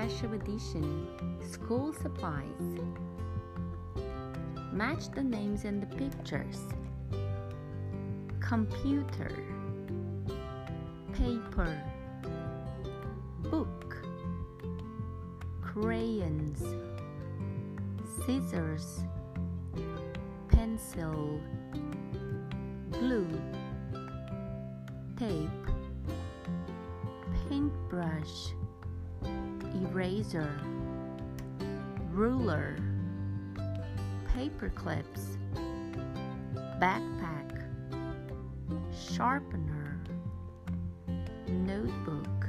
Special Edition School Supplies. Match the names and the pictures. Computer, paper, book, crayons, scissors, pencil, glue, tape, paintbrush, eraser, ruler, paper clips, backpack, sharpener, notebook